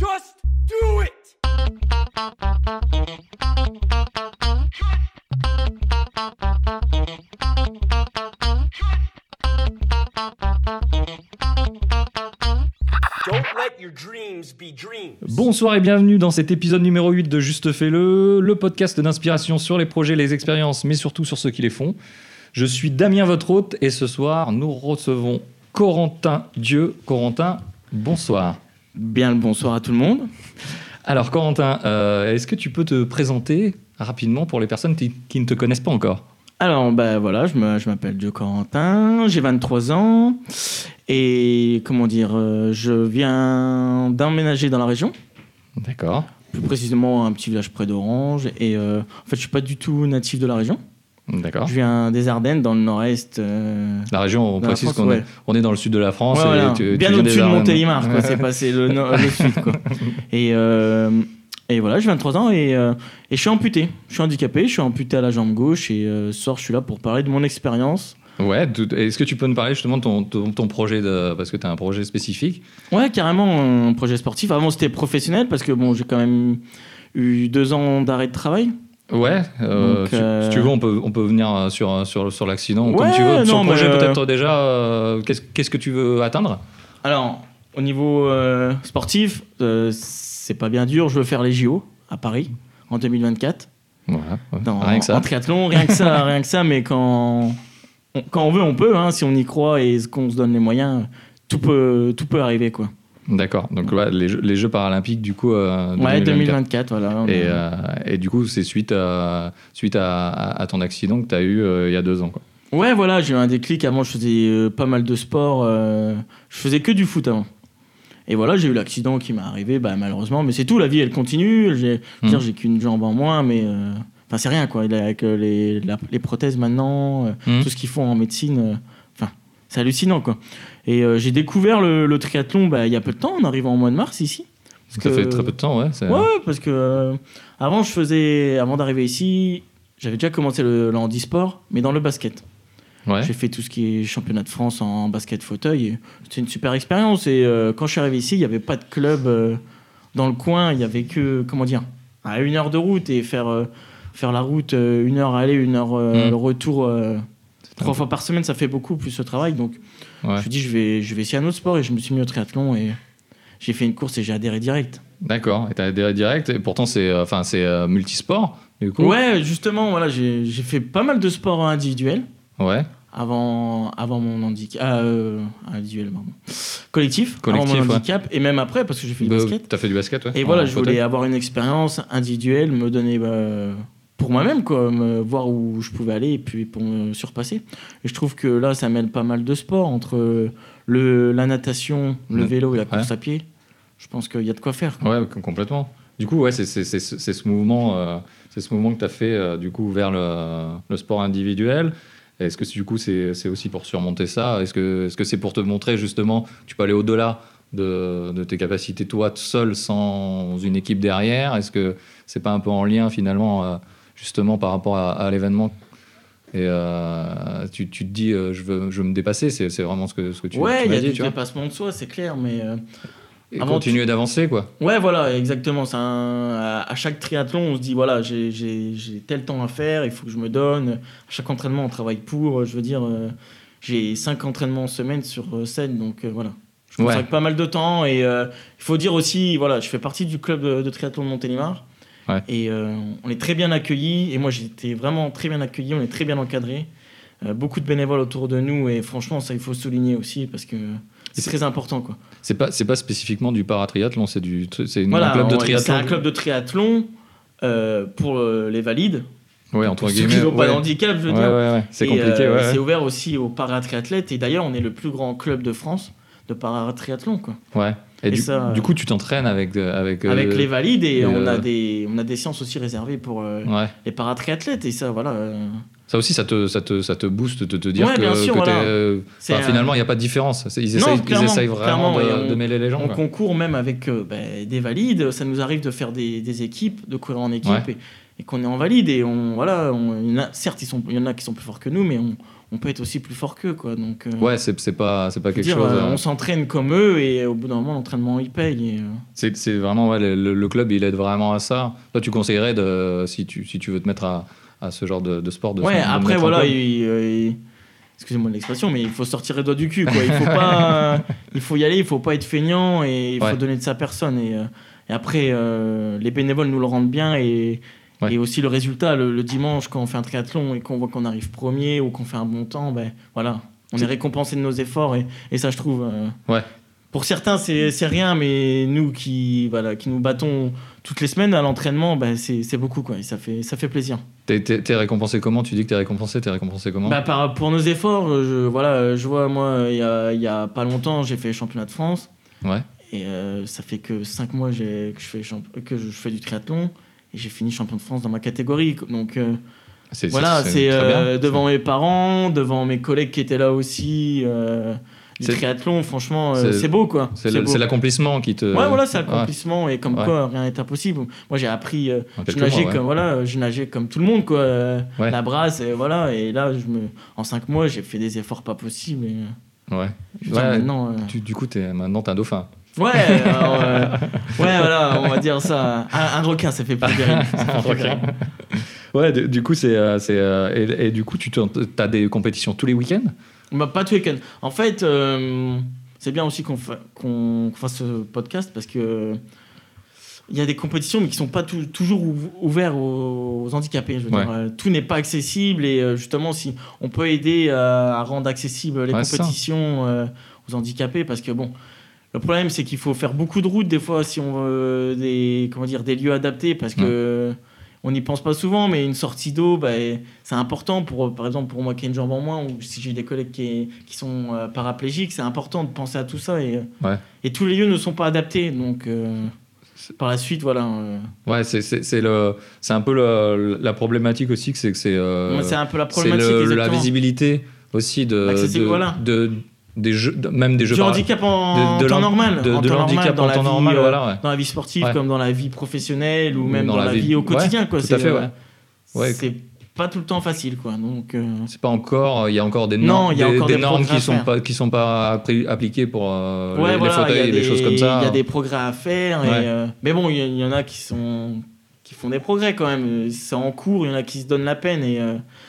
Just do it! Bonsoir et bienvenue dans cet épisode numéro 8 de Juste Fais-le, le podcast d'inspiration sur les projets, les expériences, mais surtout sur ceux qui les font. Je suis Damien, votre hôte, et ce soir, nous recevons Corentin Dieu. Corentin, bonsoir. Bien le bonsoir à tout le monde. Alors, Corentin, euh, est-ce que tu peux te présenter rapidement pour les personnes qui, ne te connaissent pas encore? Alors, bah voilà, je m'appelle Dieu Corentin, j'ai 23 ans et comment dire, euh, je viens d'emménager dans la région, D'accord. plus précisément un petit village près d'Orange et euh, en fait, je suis pas du tout natif de la région. D'accord. Je viens des Ardennes, dans le nord-est. euh, La région, on précise France, qu'on ouais. est, on est dans le sud de la France. ouais, et voilà, tu- bien au-dessus de. Montélimar. C'est passé le, nord- le sud, quoi. Et, euh, et voilà, j'ai 23 ans et, euh, et je suis amputé. Je suis handicapé, je suis amputé à la jambe gauche et ce soir, je suis là pour parler de mon expérience. Ouais, est-ce que tu peux nous parler justement de ton, ton, ton projet, de, parce que tu as un projet spécifique? Ouais, carrément, un projet sportif. Avant, c'était professionnel parce que bon, j'ai quand même eu deux ans d'arrêt de travail. Ouais, euh, Donc, si- euh, si tu veux, on peut, on peut venir euh, sur, sur, sur l'accident Ouais, comme tu veux. Sur le projet, euh, peut-être déjà, euh, qu'est-ce qu'est-ce que tu veux atteindre? Alors, au niveau euh, sportif, euh, c'est pas bien dur. Je veux faire les JO à Paris en 2024. Voilà, ouais, Dans, rien que ça. En triathlon, rien que ça, rien que ça. Mais quand on, quand on veut, on peut. Hein, si on y croit et qu'on se donne les moyens, tout peut, tout peut arriver, quoi. D'accord, donc ouais, les, jeux, les Jeux paralympiques, du coup. euh, Ouais, 2024, 2024. voilà. on Et, a- euh, et du coup, c'est suite, à, suite à, ton accident que tu as eu euh, il y a deux ans. Quoi. Ouais, voilà, j'ai eu un déclic. Avant, je faisais euh, pas mal de sport. euh, je faisais que du foot avant. Et voilà, j'ai eu l'accident qui m'est arrivé, bah, malheureusement. Mais c'est tout, la vie, elle continue. J'ai je veux dire, Mhm. j'ai qu'une jambe en moins, mais. euh, Enfin, c'est rien, quoi. Avec euh, les, la- les prothèses maintenant, euh, Mhm. tout ce qu'ils font en médecine. euh, Enfin, c'est hallucinant, quoi. Et euh, j'ai découvert le, le triathlon bah, il y a peu de temps, en arrivant au mois de mars ici. Parce Ça que- fait très peu de temps, ouais. Ouais, parce que euh, avant, je faisais, avant d'arriver ici, j'avais déjà commencé le, le handisport, mais dans le basket. Ouais. J'ai fait tout ce qui est championnat de France en basket fauteuil. C'était une super expérience. Et euh, quand je suis arrivé ici, il n'y avait pas de club euh, dans le coin. Il y avait que, comment dire, à une heure de route et faire, euh, faire la route, une heure aller, une heure Mm. le retour, trois fois par semaine, ça fait beaucoup plus ce travail. Donc Ouais. je me suis dit, je vais, je vais essayer un autre sport et je me suis mis au triathlon et j'ai fait une course et j'ai adhéré direct. D'accord, et tu as adhéré direct, et pourtant c'est euh, enfin, c'est euh, multisport, du coup. Ouais, justement, voilà, j'ai fait pas mal de sports individuels. Ouais, avant, avant mon handicap. Ah, euh, individuel, pardon. Collectif, Collectif, avant mon ouais. handicap, et même après, parce que j'ai fait du Bah, basket. T'as fait du basket, ouais. Et voilà, je voulais avoir une expérience individuelle, me donner bah, pour moi-même, quoi, me voir où je pouvais aller et puis pour me surpasser. Et je trouve que là, ça mêle pas mal de sports entre le, la natation, le vélo et la Ouais. course à pied. Je pense qu'il y a de quoi faire. quoi. Ouais, com- complètement. Du coup, ouais, c'est c'est- c'est- c'est ce mouvement, euh, c'est ce mouvement que tu as fait euh, du coup vers le, le sport individuel. Est-ce que du coup c'est c'est aussi pour surmonter ça? Est-ce que est-ce que c'est pour te montrer justement tu peux aller au-delà de, de tes capacités toi seul sans une équipe derrière? Est-ce que c'est pas un peu en lien finalement euh, justement par rapport à, à l'événement et euh, tu, tu te dis euh, je veux je veux me dépasser c'est vraiment ce que ce que tu, ouais, tu il y a dit du dépassement de soi, c'est clair, mais. euh, et avant, continuer d'avancer quoi Ouais, voilà, exactement. Un- à, chaque triathlon, on se dit voilà, j'ai- tel temps à faire, il faut que je me donne. À chaque entraînement, on travaille pour. Je veux dire, euh, j'ai cinq entraînements en semaine sur 7, donc voilà. Je Ouais. consacre pas mal de temps et il faut dire aussi, voilà, je fais partie du club de, de triathlon de Montélimar. Ouais. Et euh, on est très bien accueillis. Et moi, été vraiment très bien accueilli. On est très bien encadré. Euh, beaucoup de bénévoles autour de nous. Et franchement, ça, il faut souligner aussi parce que c'est très important. Quoi. C'est pas, c'est pas spécifiquement du paratriathlon, c'est du, c'est Voilà, un club de on- triathlon. C'est un club de triathlon euh, pour les valides. Ouais, entre ceux guillemets. qui n'ont pas ouais. de handicap, je veux Ouais, dire. C'est compliqué. C'est ouvert aussi aux paratriathlètes. Et d'ailleurs, on est le plus grand club de France de paratriathlon. Quoi. Ouais. Et, et du, ça, du coup, tu t'entraînes avec, euh, avec, euh, les valides et euh, on, a des, on a des séances aussi réservées pour euh, Ouais. les paratriathlètes. Et ça, voilà. euh, Ça aussi, ça te, ça te, ça te booste de te dire Ouais, que, sûr, voilà. euh, enfin, finalement, il n'y a pas de différence. Ils Non, essayent, ils clairement, essayent vraiment de, et on- de mêler les gens. On quoi. concourt même avec euh, bah, des valides. Ça nous arrive de faire des, des équipes, de courir en équipe Ouais. et, et qu'on est en valide. Et on, voilà, on, il y en a- certes, il y en a qui sont plus forts que nous, mais on, on peut être aussi plus fort qu'eux, quoi. Donc, euh, Ouais, c'est c'est pas, c'est pas quelque dire, chose. euh, euh, on s'entraîne comme eux et au bout d'un moment, l'entraînement il paye. et, euh, C'est c'est vraiment, ouais, le, club, il aide vraiment à ça. Toi, tu conseillerais, de, si, tu, si tu veux te mettre à, à ce genre de, de sport, de Ouais, après, voilà, club. il- il- excusez-moi l'expression, mais il faut sortir les doigts du cul, quoi. Il faut pas, il faut y aller, il faut pas être feignant et il Ouais. faut donner de sa personne. Et, et après, les bénévoles nous le rendent bien et, Ouais. et aussi le résultat, le, le dimanche, quand on fait un triathlon et qu'on voit qu'on arrive premier ou qu'on fait un bon temps, ben voilà, on est récompensé de nos efforts et, et ça, je trouve. euh, Ouais. Pour certains, c'est rien, mais nous qui, voilà, qui nous battons toutes les semaines à l'entraînement, ben c'est beaucoup, quoi. Et ça fait, ça fait plaisir. T'es- t'es récompensé comment? Tu dis que t'es récompensé, t'es récompensé comment? Bah, par, pour nos efforts, euh, je, voilà, euh, je vois, moi, il y a, y a pas longtemps, j'ai fait championnat de France. Ouais. Et euh, ça fait que 5 mois que je, fais que je fais du triathlon. Et j'ai fini champion de France dans ma catégorie. Donc euh, C'est- voilà, c'est euh, devant mes parents, devant mes collègues qui étaient là aussi. euh, du triathlon, franchement, euh, c'est- beau quoi. C'est l'accomplissement qui te. Ouais, voilà, c'est Ouais, l'accomplissement et comme Ouais. quoi rien n'est impossible. Moi, j'ai appris, je nageais mois, comme voilà, je nageais comme tout le monde quoi, la brasse et voilà. Et là, je me, en cinq mois, j'ai fait des efforts pas possibles. Et, Ouais. dire, Ouais, euh, Tu- du coup, es, maintenant, t'es un dauphin. Ouais, alors, euh, ouais, voilà, on va dire ça. Un, un requin, ça fait plus fait plus viril. Ouais, du, du coup, c'est. euh, c'est, euh, et, et du coup, tu as des compétitions tous les week-ends? Bah, pas tous les week-ends. En fait, euh, c'est bien aussi qu'on fa- qu'on fasse ce podcast parce que il y a des compétitions mais qui sont pas tou- toujours ouv- ouvertes aux, aux handicapés. Je veux Ouais. dire, tout n'est pas accessible et justement, si on peut aider à rendre accessibles les Ouais, compétitions euh, aux handicapés, parce que bon. Le problème, c'est qu'il faut faire beaucoup de routes des fois si on veut des, comment dire, des lieux adaptés parce que on n'y pense pas souvent, mais une sortie d'eau, bah, c'est important pour, par exemple, pour moi qui ai une jambe en moins, ou si j'ai des collègues qui, qui sont euh, paraplégiques, c'est important de penser à tout ça. Et, Ouais. et tous les lieux ne sont pas adaptés. Donc, euh, par la suite, voilà. euh, Ouais, c'est- le- un peu le- la problématique aussi, c'est que c'est. euh, c'est un peu la problématique. le- la visibilité aussi de, L'accessibilité, de, voilà. de- des jeux, même des jeux Du handicap en de, de temps normal. de, temps l'handicap normal, dans en la temps vie, normal, euh, voilà, ouais. Dans la vie sportive, Ouais. comme dans la vie professionnelle, ou même dans dans, la vie- vie, au ouais, quotidien. quoi. tout C'est, fait, euh, ouais. Ouais. C'est pas tout le temps facile, quoi. Donc, euh, C'est pas encore, il y a encore des normes, il y a des, encore des des normes progrès qui sont pas qui sont pas appliquées pour euh, Ouais, les, voilà, les fauteuils et des- choses comme ça. Il y a des progrès à faire. et, Ouais. mais bon, il y, en a qui sont qui font des progrès quand même. C'est en cours, il y en a qui se donnent la peine. Et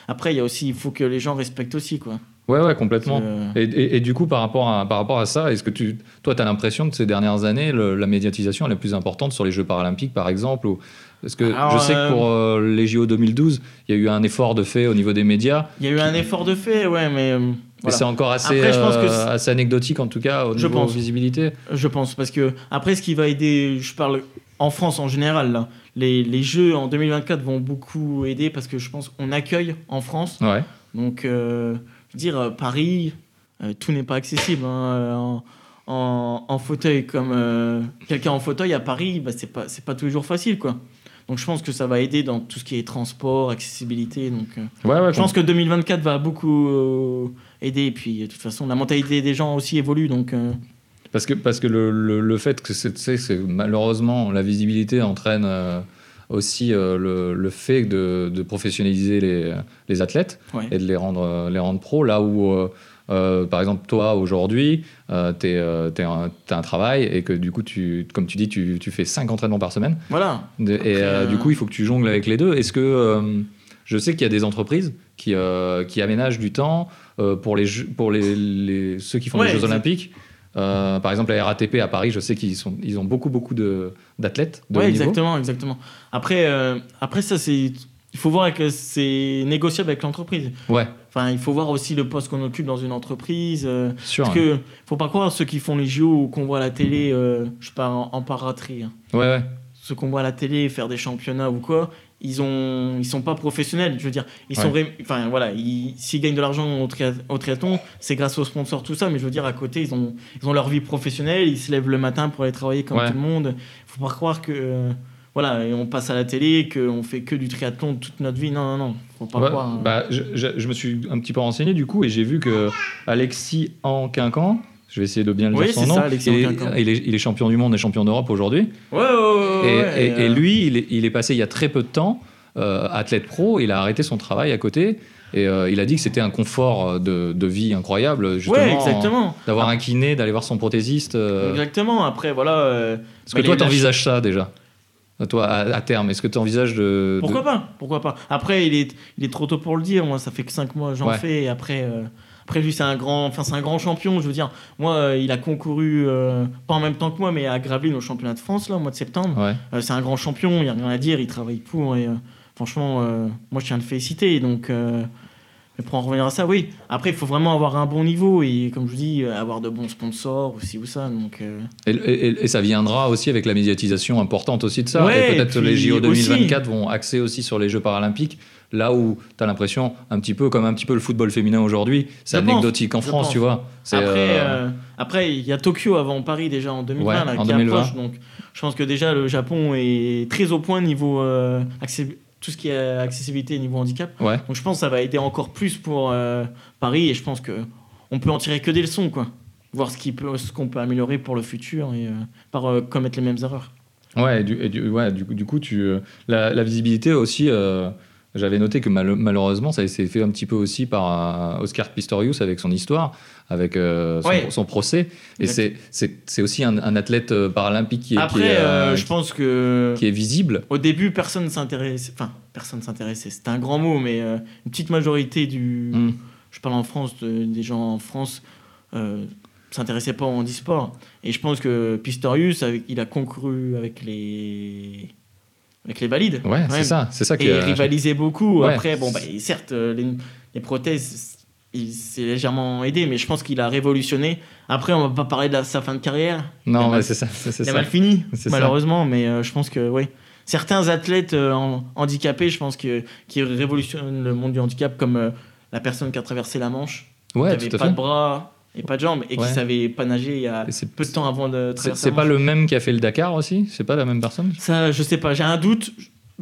après, il y a aussi, il faut que les gens respectent aussi, quoi. Ouais, ouais, complètement. Euh, Et, et- et du coup, par rapport à, par rapport à ça, est-ce que tu, toi, tu as l'impression que ces dernières années, le- la médiatisation est la plus importante sur les Jeux paralympiques, par exemple ou... Parce que Alors, je sais euh, que pour euh, les JO 2012, il y a eu un effort de fait au niveau des médias. Il y a eu un effort de fait, ouais, mais euh, Mais voilà. c'est encore assez, Après, je pense que euh, c'est- assez anecdotique, en tout cas, au Je niveau pense. visibilité. je pense. Parce que après, ce qui va aider, je parle en France en général, là, les, les Jeux en 2024 vont beaucoup aider parce que je pense qu'on accueille en France. Ouais. Donc, euh, je veux dire, euh, Paris, euh, tout n'est pas accessible. hein, euh, en, en- en fauteuil, comme quelqu'un en fauteuil à Paris, bah, c'est pas, c'est pas tous les jours facile, quoi. Donc, je pense que ça va aider dans tout ce qui est transport, accessibilité. Donc, Ouais, ouais, je pense que 2024 va beaucoup euh, aider. Et puis, de toute façon, la mentalité des gens aussi évolue. Donc, euh, Parce que, parce que le, le, le fait que c'est, malheureusement la visibilité entraîne euh, aussi euh, le, le fait de, de professionnaliser les, les athlètes ouais. et de les rendre, euh, les rendre pros. Là où, euh, euh, par exemple, toi aujourd'hui, euh, tu as un travail et que du coup, tu, comme tu dis, tu, tu fais 5 entraînements par semaine. Voilà. De- et euh, euh, du coup, il faut que tu jongles avec les deux. Est-ce que. euh, je sais qu'il y a des entreprises qui, euh, qui aménagent du temps euh, pour, les, pour les, les- ceux qui font Ouais, les Jeux. Olympiques. Euh, par exemple, la RATP à Paris, je sais qu'ils sont, ils ont beaucoup, beaucoup de- d'athlètes niveau. exactement, exactement. Après, euh, après ça, c'est. Il faut voir que c'est négociable avec l'entreprise. Ouais, Enfin, il faut voir aussi le poste qu'on occupe dans une entreprise. euh, sûr. Parce que faut pas croire ceux qui font les JO ou qu'on voit à la télé, euh, je parle en, en paraterie, hein. Ouais, ouais. ceux qu'on voit à la télé faire des championnats ou quoi, ils ont, ils sont pas professionnels. Je veux dire, ils Ouais. sont, ré- enfin voilà, ils- s'ils gagnent de l'argent au, tria- au triathlon, c'est grâce aux sponsors tout ça. Mais je veux dire, à côté, ils ont, ils ont leur vie professionnelle, ils se lèvent le matin pour aller travailler comme Ouais. tout le monde. Faut pas croire que, euh, voilà, et on passe à la télé, qu'on fait que du triathlon toute notre vie. Non, non, non, faut pas Ouais, croire. hein. bah, je, je- je me suis un petit peu renseigné du coup et j'ai vu que Alexis Anquincan, je vais essayer de bien le Oui, dire son nom, ça, il, est, il, est, il est champion du monde et champion d'Europe aujourd'hui. Ouais, ouais, ouais, Et, lui, il est, il est passé il y a très peu de temps, euh, athlète pro, il a arrêté son travail à côté Et euh, il a dit que c'était un confort euh, de, de vie incroyable, justement. Ouais, exactement. D'avoir un kiné, d'aller voir son prothésiste. Exactement. Après, voilà. Est-ce bah, que toi, il a- t'envisages ça déjà? Toi, à, à terme, est-ce que tu envisages de. Pourquoi de- pas? Pourquoi pas? Après, il est, il est trop tôt pour le dire. Moi, ça fait que 5 mois j'en fais. Et après, après lui, c'est un grand, enfin, c'est un grand champion. Je veux dire, moi, euh, il a concouru euh, pas en même temps que moi, mais à Gravelines au championnat de France là, au mois de septembre. Ouais. Euh, c'est un grand champion. Il y a rien à dire. Il travaille pour. Et franchement, moi, je tiens à le féliciter. Donc. Mais pour en revenir à ça, oui. Après, il faut vraiment avoir un bon niveau et, comme je vous dis, euh, avoir de bons sponsors aussi ou ça. Donc, euh, Et, et- et ça viendra aussi avec la médiatisation importante aussi de ça. Ouais, et peut-être les JO aussi- 2024 vont axer aussi sur les Jeux paralympiques. Là où tu as l'impression, un petit peu comme un petit peu le football féminin aujourd'hui, c'est anecdotique en je France, pense. tu vois. Après, euh, euh, après, il y a Tokyo avant Paris déjà en 2020 Ouais, là, en qui 2020. approche. Donc, je pense que déjà le Japon est très au point niveau accès- tout ce qui est accessibilité niveau handicap. ouais. Donc, je pense que ça va aider encore plus pour euh, Paris et je pense que on peut en tirer que des leçons, quoi. Voir ce qui peut, ce qu'on peut améliorer pour le futur et euh, par euh, commettre les mêmes erreurs. Ouais, et du, et du- ouais, du, coup- du coup, tu, euh, la, la visibilité aussi, j'avais noté que mal- malheureusement, ça s'est fait un petit peu aussi par euh, Oscar Pistorius avec son histoire, avec euh, son, Ouais. son procès. Et c'est- c'est c'est aussi un, un athlète euh, paralympique qui est, qui Après, est, euh, je pense que qui est visible. Au début, personne s'intéressait. Enfin, personne s'intéressait. C'était un grand mot, mais euh, une petite majorité du. Mm. Je parle en France, de- des gens en France euh, s'intéressaient pas au handisport. Et je pense que Pistorius, avec- il a concouru avec les avec les valides. Ouais, c'est ça, c'est ça qui Et est- rivalisait beaucoup. Ouais. Après, bon, bah, certes, euh, les, les prothèses, il s'est légèrement aidé, mais je pense qu'il a révolutionné. Après, on va pas parler de la- sa fin de carrière. Non, mais c'est ça, il a mal fini, ça. malheureusement, mais euh, je pense que oui. Certains athlètes euh, en- handicapés, je pense que qui révolutionnent le monde du handicap, comme euh, la personne qui a traversé la Manche, Ouais, qui tout avait à pas fait. de bras et pas de jambes, et Ouais. qui savait pas nager il y a c'est- peu de temps avant de traverser. c'est pas le même qui a fait le Dakar aussi? C'est pas la même personne? Ça, je sais pas. J'ai un doute.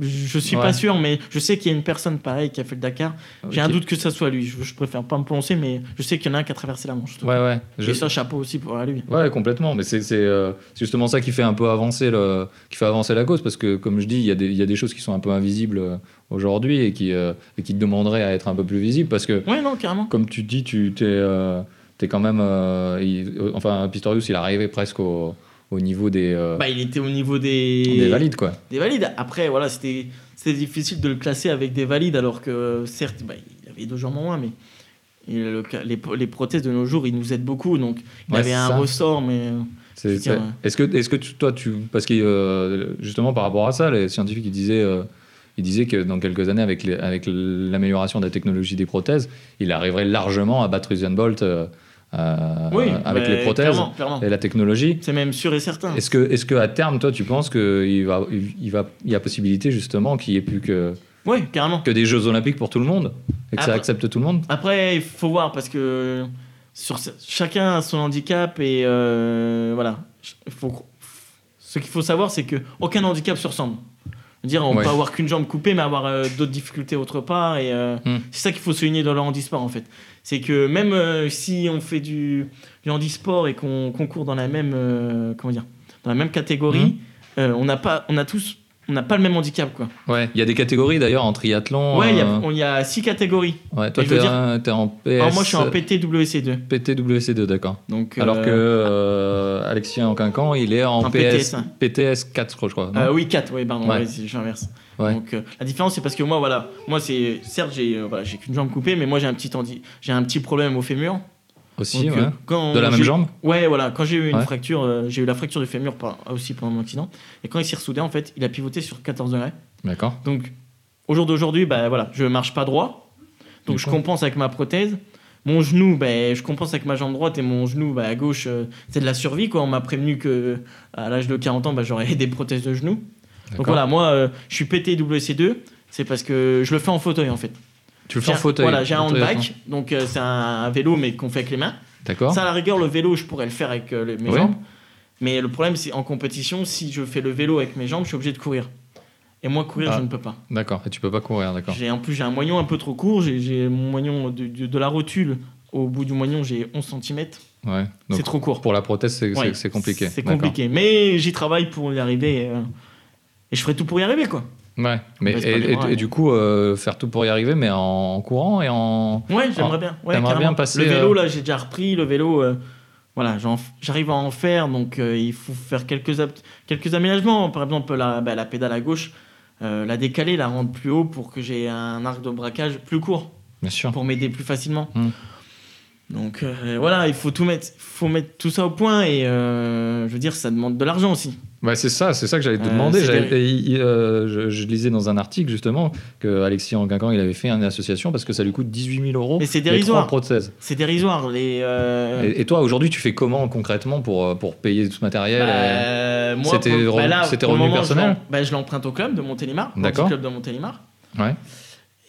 Je, suis Ouais. pas sûr, mais je sais qu'il y a une personne pareille qui a fait le Dakar. J'ai un doute que ça soit lui. Je, je préfère pas me prononcer, mais je sais qu'il y en a un qui a traversé la Manche. Ouais, ouais. Je- Et ça, chapeau aussi pour lui. Ouais, complètement. Mais c'est euh, justement ça qui fait un peu avancer, le, qui fait avancer la cause. Parce que, comme je dis, il y, a des- il y a des choses qui sont un peu invisibles euh, aujourd'hui et qui, euh, et qui te demanderaient à être un peu plus visibles. Parce que, Ouais, non, carrément. comme tu dis, tu t'es, euh, t'es quand même. euh, il- enfin, Pistorius, il arrivait presque au, au niveau des, euh, Bah, il était au niveau des, des valides, quoi. des valides. Après, voilà, c'était difficile de le classer avec des valides, alors que certes, bah, il avait deux jambes en moins, mais le les, les prothèses de nos jours, ils nous aident beaucoup. Donc, il Ouais, avait un ça. ressort, mais euh, Est-ce que, est-ce que tu- toi, tu. Parce que euh, justement, par rapport à ça, les scientifiques ils disaient, euh, ils disaient que dans quelques années, avec, l'amélioration de la technologie des prothèses, il arriverait largement à battre Usain Bolt euh, euh, oui, avec les prothèses clairement, clairement. et la technologie. C'est même sûr et certain. Est-ce que, est-ce que à terme, toi, tu penses qu'il va, il va, il y a possibilité justement qu'il n'y ait plus que, Ouais, carrément. que des Jeux Olympiques pour tout le monde et que ça accepte tout le monde? Après, il faut voir parce que sur chacun a son handicap et euh, voilà. Faut, ce qu'il faut savoir, c'est que aucun handicap se ressemble. Dire, on Ouais. peut avoir qu'une jambe coupée, mais avoir euh, d'autres difficultés autre part. Et euh, Hmm. c'est ça qu'il faut souligner dans le handisport en fait. C'est que même euh, si on fait du, du handisport et qu'on concourt dans la même euh, comment dire, dans la même catégorie, Hmm. euh, on n'a pas, on a tous, on n'a pas le même handicap quoi. Ouais. Il y a des catégories d'ailleurs en triathlon. Ouais, il y a- euh, y, a six catégories. ouais, toi, t'es dire- en PS. Alors moi, je suis en PTWC2. PTWC2, d'accord. Donc, Alors euh, que euh, Alexis Enquincan, il est en, En PS, PTS, hein. PTS 4, je crois. Euh, oui, 4, oui, pardon, Ouais. j'inverse. Ouais. Donc, la différence, c'est parce que moi, voilà, moi, c'est certes, j'ai voilà, j'ai qu'une jambe coupée, mais moi, j'ai un petit handi- j'ai un petit problème au fémur. Aussi, Donc, ouais. euh, quand De la même jambe Ouais, voilà, quand j'ai eu une Ouais. fracture, euh, j'ai eu la fracture du fémur par- aussi pendant mon accident, et quand il s'est ressoudé, en fait, il a pivoté sur 14 degrés. D'accord. Donc, au jour d'aujourd'hui, bah, voilà, je marche pas droit, donc je compense avec ma prothèse. Mon genou, bah, je compense avec ma jambe droite et mon genou bah, à gauche, euh, c'est de la survie. Quoi. On m'a prévenu que à l'âge de 40 ans, bah, j'aurais des prothèses de genoux. Donc voilà, moi, euh, je suis PTWC2, c'est parce que je le fais en fauteuil en fait. Tu le fais en fauteuil. Voilà, j'ai un handbike, donc euh, c'est un, un vélo mais qu'on fait avec les mains. D'accord. Ça, à la rigueur, le vélo, je pourrais le faire avec euh, les- mes Ouais. jambes. Mais le problème, c'est en compétition, si je fais le vélo avec mes jambes, je suis obligé de courir. Et moi, courir, Ah. je ne peux pas. D'accord. Et tu peux pas courir, d'accord. En plus j'ai un moignon un peu trop court. J'ai- mon moignon de, de- de la rotule au bout du moignon, j'ai 11 cm. Ouais. Donc, C'est trop court. pour la prothèse, c'est Ouais, compliqué. C'est compliqué. Mais j'y travaille pour y arriver. euh, et je ferai tout pour y arriver, quoi. Ouais. Mais, et, du coup, euh, faire tout pour y arriver, mais en courant et en. Ouais, j'aimerais bien. Ouais, carrément. bien passer, Le vélo, euh, là, j'ai déjà repris. Le vélo, euh, voilà, j'arrive à en faire. Donc, euh, il faut faire quelques, quelques aménagements. Par exemple, la, bah, la pédale à gauche, la décaler, la rendre plus haut pour que j'ai un arc de braquage plus court, Bien sûr. pour m'aider plus facilement. Mm. Donc, euh, voilà, il faut tout mettre, faut mettre tout ça au point. Et euh, je veux dire, ça demande de l'argent aussi. Ouais, c'est ça, c'est ça que j'allais te Euh, demander. il- je, je lisais dans un article justement que Alexis Anguincan il avait fait une association parce que ça lui coûte 18 000 euros. Mais c'est dérisoire. prothèses. C'est dérisoire. Les, Et, et toi, aujourd'hui, tu fais comment concrètement pour, pour payer tout ce matériel Bah, C'était bah revenu je personnel bah, Je l'emprunte au club de Montélimar. au D'accord. club de Montélimar. Ouais.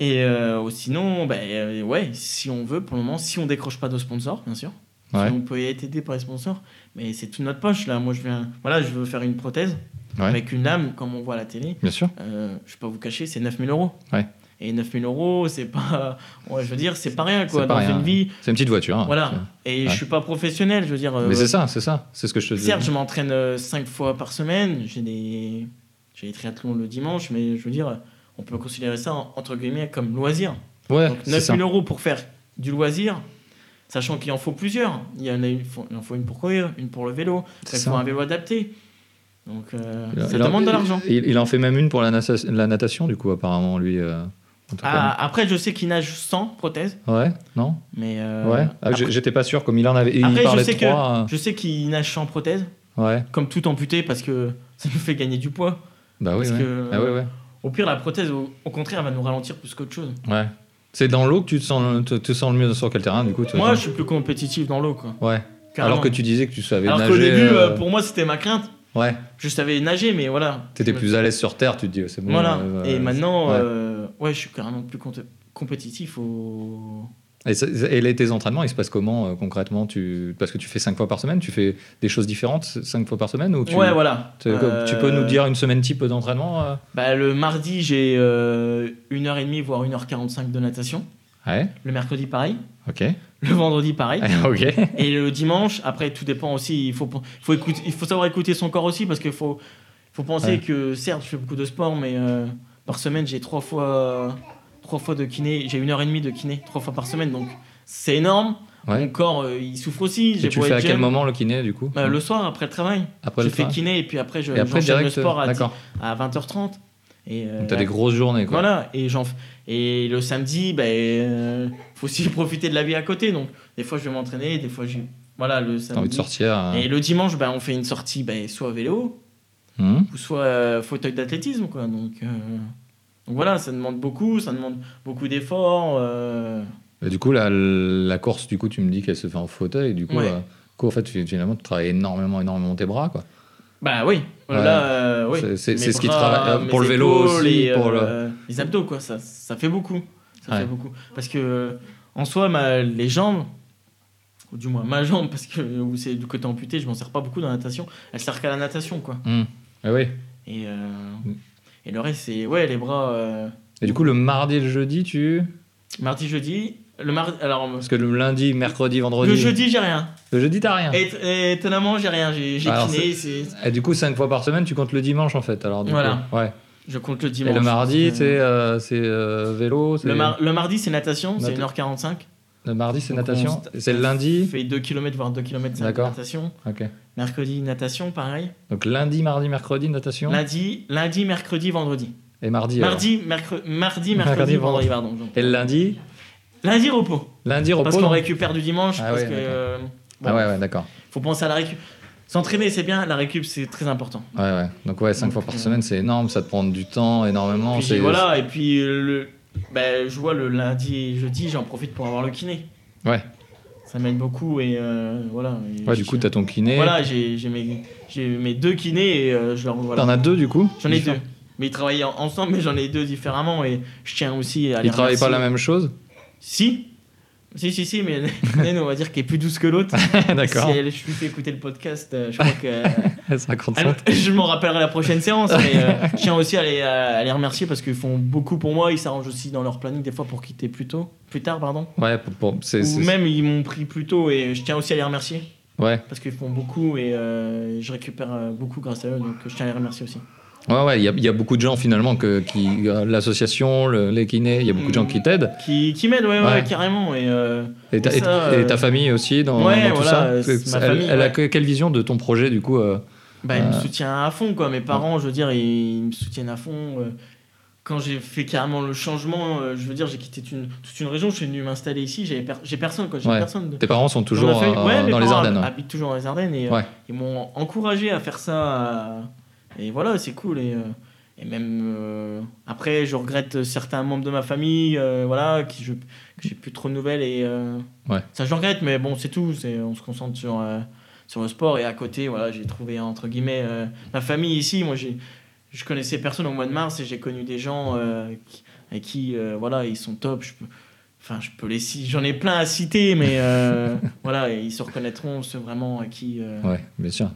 Et euh, sinon, bah, euh, ouais, si on veut, pour le moment, si on décroche pas de sponsors, bien sûr. Ouais. Si on peut être aidé par les sponsors. Mais c'est toute notre poche, là. Moi, je viens. Voilà, je veux faire une prothèse Ouais. avec une lame, comme on voit à la télé. Bien sûr. Euh, je vais pas vous cacher, c'est 9000 euros. Ouais. Et 9000 euros, c'est pas. Ouais, je veux dire, c'est pas rien, quoi. Pas Dans rien. une vie. C'est une petite voiture. hein. Voilà. Et je suis pas professionnel, je veux dire. euh, Mais c'est ça, c'est ça. C'est ce que je te dis. Certes, je m'entraîne 5 fois par semaine. J'ai des, j'ai des triathlons le dimanche, mais je veux dire, on peut considérer ça en- entre guillemets comme loisir. Ouais, Donc c'est ça. 9000 euros pour faire du loisir, sachant qu'il en faut plusieurs. Il y en a une, faut- il en faut une pour courir, une pour le vélo. Il faut un vélo adapté. Donc euh, Il- ça il en- demande de l'argent. Il, il en fait même une pour la, nata- la natation, du coup, apparemment, lui. euh, en tout cas. Ah, après, je sais qu'il nage sans prothèse, Ouais, non mais euh, Ouais. Ah, J'étais pas sûr, comme il en avait. Il Après, je parlait sais de que- je sais qu'il nage sans prothèse, Ouais. comme tout amputé, parce que ça nous fait gagner du poids. Bah oui, Parce ouais. que- Ah ouais, ouais. Au pire, la prothèse, au, au contraire, elle va nous ralentir plus qu'autre chose. Ouais. C'est dans l'eau que tu te sens, te, te sens le mieux sur quel terrain, du coup Moi, je suis plus compétitif dans l'eau, quoi. Ouais. Carrément. Alors que tu disais que tu savais Alors nager. qu'au début, euh, euh, pour moi, c'était ma crainte. Ouais. Je savais nager, mais voilà. T'étais plus à l'aise sur terre, tu te dis, c'est bon. Voilà. euh, et maintenant, ouais. euh, ouais, je suis carrément plus compé- compétitif au. Et, ça- et les- tes entraînements, ils se passent comment euh, concrètement? Tu... Parce que tu fais cinq fois par semaine, tu fais des choses différentes cinq fois par semaine ou tu... Ouais, voilà. tu, peux Euh, nous dire une semaine type d'entraînement euh? Bah, Le mardi, j'ai euh, 1h30, voire 1h45 de natation. Ouais, Le mercredi, pareil. ok. Le vendredi, pareil. ok. Et le dimanche, après, tout dépend aussi. Il faut, faut écouter, il faut savoir écouter son corps aussi parce qu'il faut, faut penser Ouais. que, certes, je fais beaucoup de sport, mais euh, par semaine, j'ai trois fois, trois fois de kiné. J'ai une heure et demie de kiné, trois fois par semaine. Donc, c'est énorme. Ouais. Mon corps, euh, il souffre aussi. Et tu le fais à quel moment le kiné du coup Euh, Le soir, après le travail. Après je le fais travail kiné et puis après, je, Et après direct le sport à, dix- D'accord. à 20h30. Et, euh, Donc t'as des grosses journées quoi. voilà, et, le samedi, euh, faut aussi profiter de la vie à côté. Donc, des fois, je vais m'entraîner, des fois, je... voilà, le T'as envie de samedi. sortir. euh, Et le dimanche, ben, on fait une sortie ben, soit à vélo, hum, ou soit euh, fauteuil d'athlétisme. Quoi. Donc, donc voilà, ça demande beaucoup, ça demande beaucoup d'efforts. euh, Et du coup, la, la course, du coup, tu me dis qu'elle se fait en fauteuil. Du coup, Ouais. euh, du coup, en fait, finalement, tu travailles énormément, énormément tes bras quoi. Bah oui, Ouais. là, euh, oui. C'est- ce qui travaille, pour le vélo aussi, et, pour les abdos, quoi. Ça, ça fait beaucoup. Ça Ouais. fait beaucoup. Parce que, en soi, ma, les jambes, ou du moins ma jambe, parce que c'est du côté amputé, je m'en sers pas beaucoup dans la natation. Elle sert qu'à la natation, quoi. Hum. Ah oui. Et, euh, Mm. Et le reste, c'est, ouais, les bras. euh, Et du coup, le mardi et le jeudi, tu. mardi, jeudi. Le mardi, alors. Parce que le lundi, mercredi, vendredi. Le jeudi, j'ai rien. Le jeudi, t'as rien. Et, et étonnamment, j'ai rien. J'ai, j'ai Alors, kiné, c'est- Et du coup, cinq fois par semaine, tu comptes le dimanche en fait. Alors, du Voilà. coup. Ouais. je compte le dimanche. Et le mardi, Euh, c'est euh, c'est, euh, vélo. c'est- Le, mar- le mardi, c'est natation, c'est Nata- 1h45. Le mardi, c'est natation. on- Et c'est le lundi. fait 2 km, voire 2 km de D'accord. natation. Mercredi, natation, pareil. Donc lundi, mardi, mercredi, natation. Lundi, lundi, mercredi, vendredi. Et mardi. alors. Mardi, mercre- mardi, Mercredi, mercredi, vendredi, pardon. Et le lundi. Lundi, repos. Lundi, repos. Parce qu'on récupère du dimanche. Ah parce ouais, que, d'accord. euh, Ah ouais, ouais, d'accord. faut penser à la récup. S'entraîner, c'est bien. La récup, c'est très important. Ouais, ouais. Donc ouais, cinq Donc, fois par euh, semaine, c'est énorme. Ça te prend du temps énormément. Puis c'est- voilà, et puis euh, le, ben, je vois le lundi et jeudi, j'en profite pour avoir le kiné. Ouais. Ça m'aide beaucoup et euh, voilà. Et Ouais, du coup, t'as ton kiné. Voilà, j'ai mes, mes deux kinés et euh, je leur voilà. T'en as deux du coup J'en ai deux. Mais ils travaillent en- ensemble, mais j'en ai deux différemment et je tiens aussi à les Ils travaillent pas la même chose? Si. Si, si, si, mais Naine, on va dire qu'elle est plus douce que l'autre. D'accord. Si elle, je lui fais écouter le podcast, euh, je crois que. Elle sera contente. Je m'en rappellerai la prochaine séance, mais euh, je tiens aussi à les, à les remercier parce qu'ils font beaucoup pour moi. Ils s'arrangent aussi dans leur planning des fois pour quitter plus tôt, plus tard, pardon. Ouais, pour, Ou même ils m'ont pris plus tôt et je tiens aussi à les remercier ouais. parce qu'ils font beaucoup et euh, je récupère beaucoup grâce à eux, donc je tiens à les remercier aussi. Ouais, ouais, il y, a- il y a beaucoup de gens finalement que, qui, l'association, le- les kinés, il y a beaucoup de gens qui t'aident. Qui, qui m'aide, ouais, ouais, Ouais. carrément. Et, euh, Et, ta- Et ça, et- et ta euh, famille aussi dans, ouais, dans tout voilà, ça. ma elle, famille, elle a quelle vision de ton projet du coup euh, Bah, il me Euh, soutient à fond, quoi. Mes parents, je veux dire, ils, ils me soutiennent à fond. Quand j'ai fait carrément le changement, je veux dire, j'ai quitté une, toute une région, je suis venu m'installer ici, j'avais per- j'ai personne, quoi. J'ai personne. de- Tes parents sont toujours dans les Ardennes. habitent toujours dans les Ardennes et ils m'ont encouragé à faire ça. à- Et voilà, c'est cool. Et, euh, et même euh, après, je regrette certains membres de ma famille, euh, voilà, qui je, que j'ai plus trop de nouvelles. Et euh, Ouais. ça, je regrette, mais bon, c'est tout. C'est, on se concentre sur, sur le sport. Et à côté, voilà, j'ai trouvé entre guillemets ma famille ici. Moi, j'ai, je connaissais personne au mois de mars et j'ai connu des gens qui, avec qui, voilà, ils sont top. Je peux, Enfin, je peux les j'en ai plein à citer, mais voilà, et ils se reconnaîtront, ceux vraiment à qui, Ouais, bien sûr.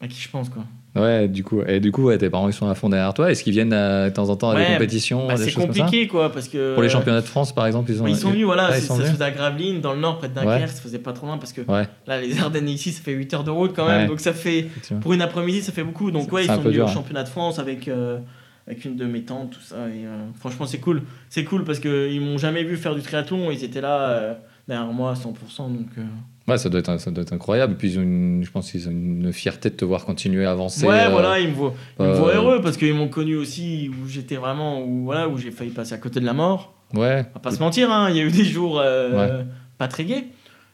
à qui je pense, quoi. Ouais, du coup, et du coup, ouais, tes parents ils sont à fond derrière toi. Est-ce qu'ils viennent euh, de temps en temps à des Ouais, compétitions, Bah, c'est choses comme ça compliqué, quoi, parce que. Pour les championnats de France, par exemple, ils ont. Ils sont venus, voilà, Ah, ils c'est- sont ça se venus faisait à Gravelines, dans le nord, près de Dunkerque, ça faisait pas trop loin, parce que Ouais, là, les Ardennes ici, ça fait 8 heures de route quand même, Ouais. donc ça fait. Pour une après-midi, ça fait beaucoup, donc ouais, ils sont venus dur, au ouais. championnat de France avec. euh, avec une de mes tantes, tout ça. Et euh, franchement, c'est cool. C'est cool parce qu'ils m'ont jamais vu faire du triathlon. Ils étaient là euh, derrière moi à 100%. Donc, euh, Ouais, ça doit, être, ça doit être incroyable. Puis ils ont une- je pense qu'ils ont une fierté de te voir continuer à avancer. ouais, euh, voilà, ils me voient, ils me euh, voient heureux parce qu'ils m'ont connu aussi où j'étais vraiment, où, voilà, où j'ai failli passer à côté de la mort. Ouais. On va pas se mentir, hein, il y a eu des jours euh, pas très gais.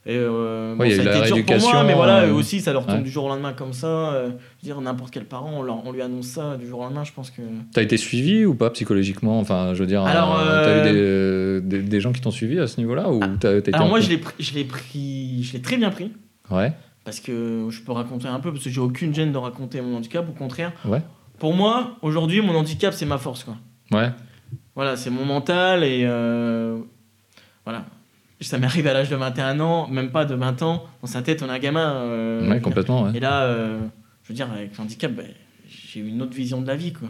Et euh, Ouais, il y a ça a la été dur pour moi, mais voilà, eux aussi, ça leur tombe ouais. du jour au lendemain comme ça. euh, je veux dire, n'importe quel parent, on, leur- on lui annonce ça du jour au lendemain, je pense que. T'as été suivi ou pas psychologiquement? Enfin, je veux dire, Alors, euh, t'as eu des, euh, des, des gens qui t'ont suivi à ce niveau-là ou Ah, Alors moi, je l'ai pris, je l'ai pris, je l'ai très bien pris. Ouais, Parce que je peux raconter un peu, parce que j'ai aucune gêne de raconter mon handicap, au contraire. ouais, Pour moi, aujourd'hui, mon handicap, c'est ma force, quoi. ouais. Voilà, c'est mon mental et voilà. Ça m'est arrivé à l'âge de 21 ans, même pas de 20 ans. Dans sa tête, on est un gamin. euh, ouais, complètement. Ouais. Et là, euh, je veux dire, avec l'handicap, ben, j'ai eu une autre vision de la vie, quoi.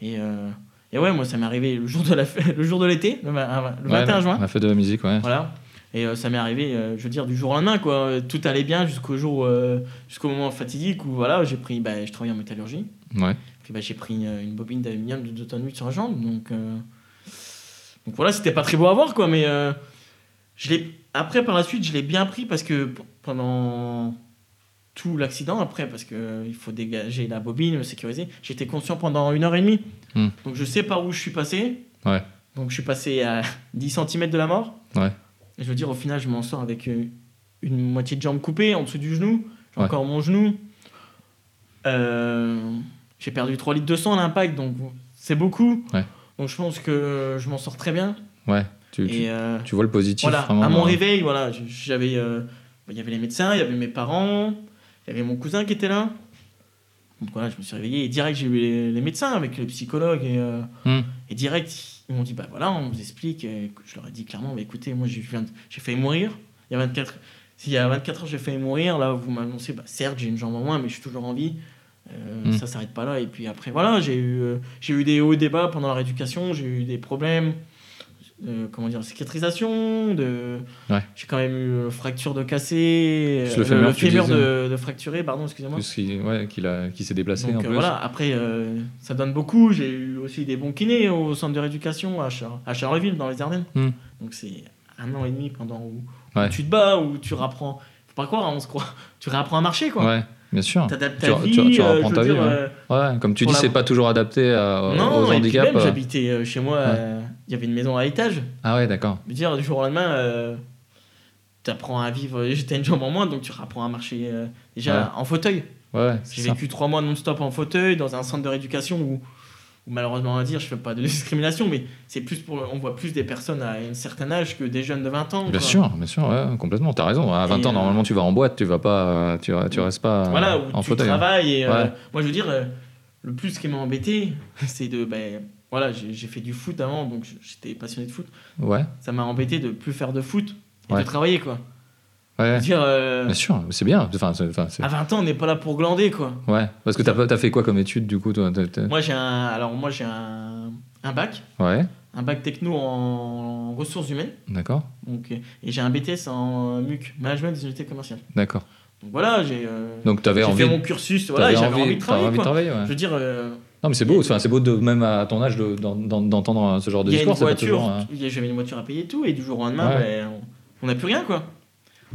Et, euh, et ouais, moi, ça m'est arrivé le jour de la le jour de l'été, le, ma- le Ouais, 21 juin. La fête de la musique, ouais. Voilà. Et ça m'est arrivé, je veux dire, du jour au lendemain, quoi. Tout allait bien jusqu'au jour, jusqu'au moment fatidique où, voilà, j'ai pris, bah, je travaillais en métallurgie. Ouais. Puis bah, j'ai pris une, bobine d'aluminium de 2 tonnes 8 sur la jambe. Donc, donc voilà, c'était pas très beau à voir, quoi. Mais je l'ai... après, par la suite, je l'ai bien pris parce que pendant tout l'accident, après, parce qu'il faut dégager la bobine, me sécuriser, j'étais conscient pendant une heure et demie. Hmm. Donc je sais par où je suis passé. Ouais. Donc je suis passé à 10 cm de la mort. Ouais. Et je veux dire, au final, je m'en sors avec euh, une moitié de jambe coupée en dessous du genou. J'ai Ouais. encore mon genou. Euh, j'ai perdu 3 litres de sang à l'impact, donc c'est beaucoup. Ouais. Donc je pense que je m'en sors très bien. Ouais. Tu, tu, Et euh, tu vois le positif voilà, vraiment. à mon réveil, voilà, j'avais, euh, il y avait les médecins, il y avait mes parents, il y avait mon cousin qui était là. Donc voilà, je me suis réveillé et direct j'ai eu les, les médecins avec le psychologue et, euh, Hmm. et direct ils m'ont dit bah voilà, on vous explique. Et je leur ai dit clairement, bah, écoutez, moi j'ai j'ai failli mourir. Il y a 24, s'il y a 24 heures j'ai failli mourir, là vous m'annoncez, bah certes j'ai une jambe en moins, mais je suis toujours en vie. Hmm. Ça s'arrête pas là. Et puis après voilà, j'ai eu, j'ai eu des hauts et des bas pendant la rééducation, j'ai eu des problèmes. De, comment dire, cicatrisation, de... Ouais. j'ai quand même eu euh, fracture de cassé, Juste le euh, fémur, de, de fracturé, pardon, excusez-moi. Qu'il ouais, qu'il a- qu'il s'est déplacé Donc euh, plus. voilà, après, euh, ça donne beaucoup. J'ai eu aussi des bons kinés au centre de rééducation à, Char- à Charleville, dans les Ardennes. Hmm. Donc c'est un an et demi pendant où, tu te bats, où tu rapprends. Faut pas croire, hein, on se croit. Tu réapprends à marcher, quoi. Bien sûr. T'adaptes Tu- ta tu- vie. tu euh, reprends je ta veux vie, dire, ouais. euh, Ouais, comme tu dis, c'est pas toujours adapté à- non, aux handicaps. même, euh. j'habitais chez moi, euh, il y avait une maison à étage. Ah ouais, d'accord. Je veux dire, du jour au lendemain, euh, tu apprends à vivre. J'étais une jambe en moins, donc tu apprends à marcher euh, déjà Ouais. en fauteuil. Ouais, J'ai vécu trois mois non-stop en fauteuil dans un centre de rééducation où, où malheureusement à dire, je fais pas de discrimination, mais c'est plus pour, on voit plus des personnes à un certain âge que des jeunes de 20 ans. Bien quoi. sûr, bien sûr, ouais, complètement. T'as raison. À 20 Et, ans, euh, normalement, tu vas en boîte, tu vas pas, tu, tu restes pas Voilà, où en tu fauteuil. hein. travailles. Et, euh, moi, je veux dire, euh, le plus qui m'a embêté, c'est de. Ben, voilà, j'ai j'ai fait du foot avant, donc j'étais passionné de foot. Ouais, Ça m'a embêté de plus faire de foot et Ouais. de travailler, quoi. Ouais. dire, euh, Bien sûr, c'est bien. Enfin, c'est- enfin, c'est- à 20 ans, on n'est pas là pour glander, quoi. ouais, parce que t'as as fait quoi comme étude du coup toi t'as- t'as- Moi, j'ai un. Alors, moi, j'ai un, un bac, Ouais, un bac techno en ressources humaines. d'accord, Donc, euh, et j'ai un BTS en MUC, Management des unités commerciales. d'accord. Donc voilà, j'ai euh, Donc t'avais j'ai envie, fait mon cursus, voilà, t'avais et j'avais envie, de t'avais travailler. envie de quoi. travailler, ouais. Je veux dire, euh, Non, mais c'est beau, enfin, c'est beau de, même à ton âge de- d'en- d'en- d'entendre ce genre de Il y a une discours. voiture, toujours, hein. il y a- j'avais une voiture à payer et tout, et du jour au lendemain, Ouais. ben, on- on n'a plus rien, quoi.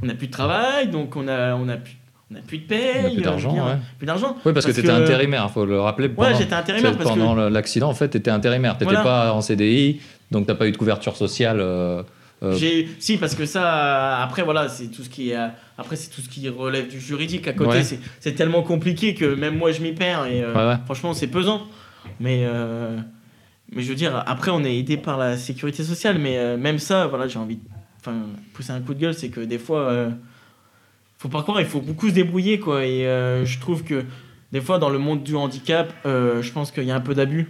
On n'a plus de travail, donc on a, on a plus, on a plus de paye, On a plus euh, d'argent, dire, ouais. plus d'argent. Oui, parce, que tu étais que- intérimaire, faut le rappeler. Ouais, pendant- j'étais intérimaire parce pendant que l'accident, en fait, tu étais intérimaire. Tu n'étais Voilà. pas en CDI, donc tu n'as pas eu de couverture sociale. euh, euh, j'ai, si, parce que ça, après voilà, c'est tout ce qui est, euh, après c'est tout ce qui relève du juridique à côté. Ouais. C'est, c'est tellement compliqué que même moi je m'y perds et euh, Ouais, ouais. franchement c'est pesant. Mais, euh, mais je veux dire, après on est aidé par la sécurité sociale, mais euh, même ça, voilà, j'ai envie, de- enfin, pousser un coup de gueule, c'est que des fois, euh, faut pas croire, il faut beaucoup se débrouiller quoi. Et euh, je trouve que des fois dans le monde du handicap, euh, je pense qu'il y a un peu d'abus.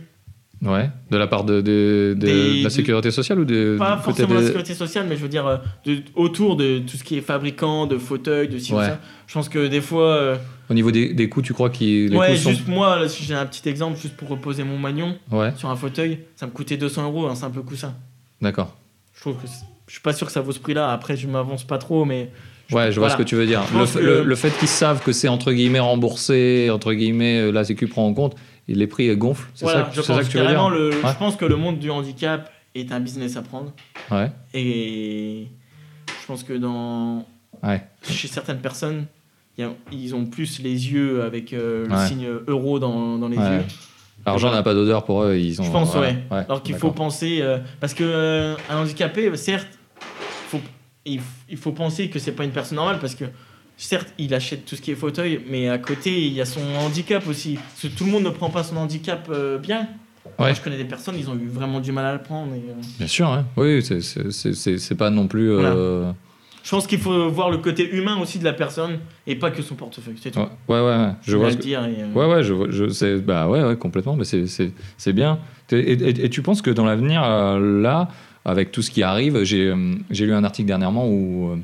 Ouais, de la part de, de- de- Des- de la sécurité sociale ou de, Pas forcément la des- sécurité sociale, mais je veux dire euh, de- autour de tout ce qui est fabricant, de fauteuils, de ci ou Ouais. ça. Je pense que des fois, Au niveau des, des coûts, tu crois qu'ils ouais, sont- juste moi, là, si j'ai un petit exemple, juste pour reposer mon magnon Ouais, sur un fauteuil, ça me coûtait 200 euros un simple coussin. d'accord. Je trouve que c'est- je suis pas sûr que ça vaut ce prix-là. Après, je m'avance pas trop, mais Ouais, je vois ce que tu veux dire. Le, pense f- que- le- le fait qu'ils savent que c'est entre guillemets remboursé, entre guillemets, euh, la Sécu prend en compte, les prix gonflent. C'est voilà, ça, je ça pense que tu veux dire. Le, Ouais. Je pense que le monde du handicap est un business à prendre. Ouais, Et je pense que dans ouais. chez certaines personnes, il y a- ils ont plus les yeux avec euh, le signe euro dans, dans les yeux. L'argent n'a pas d'odeur pour eux, ils ont. Je pense, ouais. Alors qu'il faut penser. euh, parce que euh, un handicapé, certes, il, faut penser que c'est pas une personne normale parce que. Certes, il achète tout ce qui est fauteuil, mais à côté, il y a son handicap aussi. Parce que tout le monde ne prend pas son handicap euh, bien. Moi, Ouais. je connais des personnes, ils ont eu vraiment du mal à le prendre. et, euh, Bien sûr, hein. oui, c'est- pas non plus. euh, Je pense qu'il faut voir le côté humain aussi de la personne et pas que son portefeuille. C'est tout. Ouais, ouais, ouais, je vois. voulais ce que- dire. et, Ouais, ouais, je, vois- je bah ouais, ouais, complètement, mais c'est- bien. Et, et- et tu penses que dans l'avenir, là, avec tout ce qui arrive, j'ai euh, lu un article dernièrement où euh,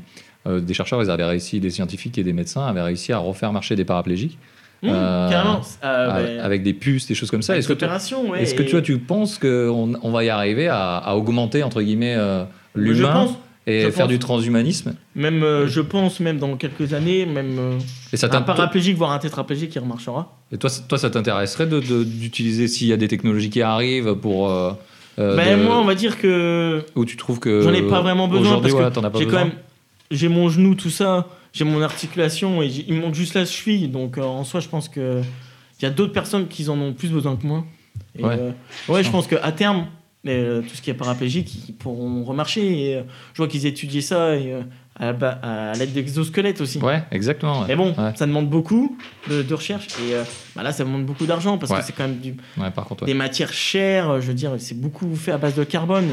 euh, des chercheurs, ils avaient réussi, des scientifiques et des médecins avaient réussi à refaire marcher des paraplégiques Mmh, Euh, carrément. Euh, a- ben, avec des puces, des choses comme ça. Est-ce que, toi- ouais, et- tu penses qu'on on va y arriver à, à augmenter entre guillemets euh, l'humain et je faire pense. du transhumanisme? Même, je pense, même dans quelques années, même Et ça un paraplégique, voire un tétraplégique qui remarchera. Et toi, toi ça t'intéresserait de- de- d'utiliser s'il y a des technologies qui arrivent pour. Ben, de- moi, on va dire que Où tu trouves que. j'en ai pas vraiment besoin parce que j'ai quand même, j'ai mon genou, tout ça, j'ai mon articulation et il me manque juste la cheville. Donc euh, en soi, je pense que il y a d'autres personnes qui en ont plus besoin que moi. Et, Ouais. euh, ouais, je pense qu'à terme, euh, tout ce qui est paraplégique, ils pourront remarcher. Et, euh, je vois qu'ils étudient ça et, euh, à, l'aide d'exosquelettes aussi. Ouais, exactement. ouais. Mais bon, Ouais. ça demande beaucoup de, de recherche et euh, bah là, ça demande beaucoup d'argent parce Ouais. que c'est quand même du, Ouais, par contre, ouais. des matières chères. Je veux dire, c'est beaucoup fait à base de carbone.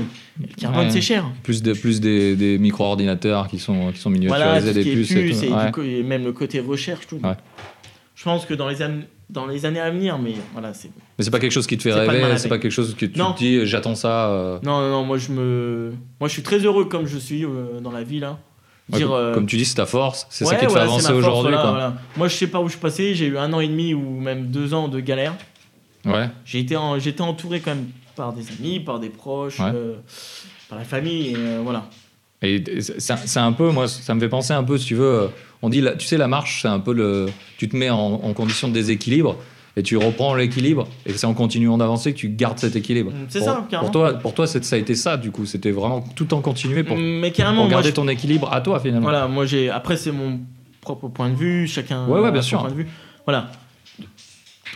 Et le carbone, Ouais. c'est cher. Plus, de, plus des, des micro-ordinateurs qui sont, qui sont miniaturisés, tout des puces et tout. et, coup, et même le côté recherche, tout. Ouais. Je pense que dans les, an- dans les années à venir, mais voilà, c'est. Mais c'est pas quelque chose qui te fait rêver, c'est pas quelque chose que tu Non. te dis j'attends ça. euh, Non, non, non, moi je me. Moi je suis très heureux comme je suis euh, dans la vie là. Ouais, Dire, comme, euh, comme tu dis, c'est ta force, c'est ça qui te fait voilà, avancer aujourd'hui. voilà, quoi. voilà. Moi je sais pas où je suis passé, j'ai eu un an et demi ou même deux ans de galère. Ouais, J'ai été en- entouré quand même par des amis, par des proches, Ouais. euh, par la famille, et euh, voilà. Et c'est un peu, moi, ça me fait penser un peu, si tu veux, on dit, tu sais, la marche, c'est un peu le. Tu te mets en, en condition de déséquilibre et tu reprends l'équilibre et c'est en continuant d'avancer que tu gardes cet équilibre. Mm, c'est ça, carrément. Pour toi, pour toi ça a été ça, du coup. C'était vraiment tout en continuer pour, Mais carrément, pour moi, garder ton équilibre à toi, finalement. Voilà, moi j'ai. Après, c'est mon propre point de vue, chacun. Ouais, ouais, a bien son sûr. Point de vue. Voilà.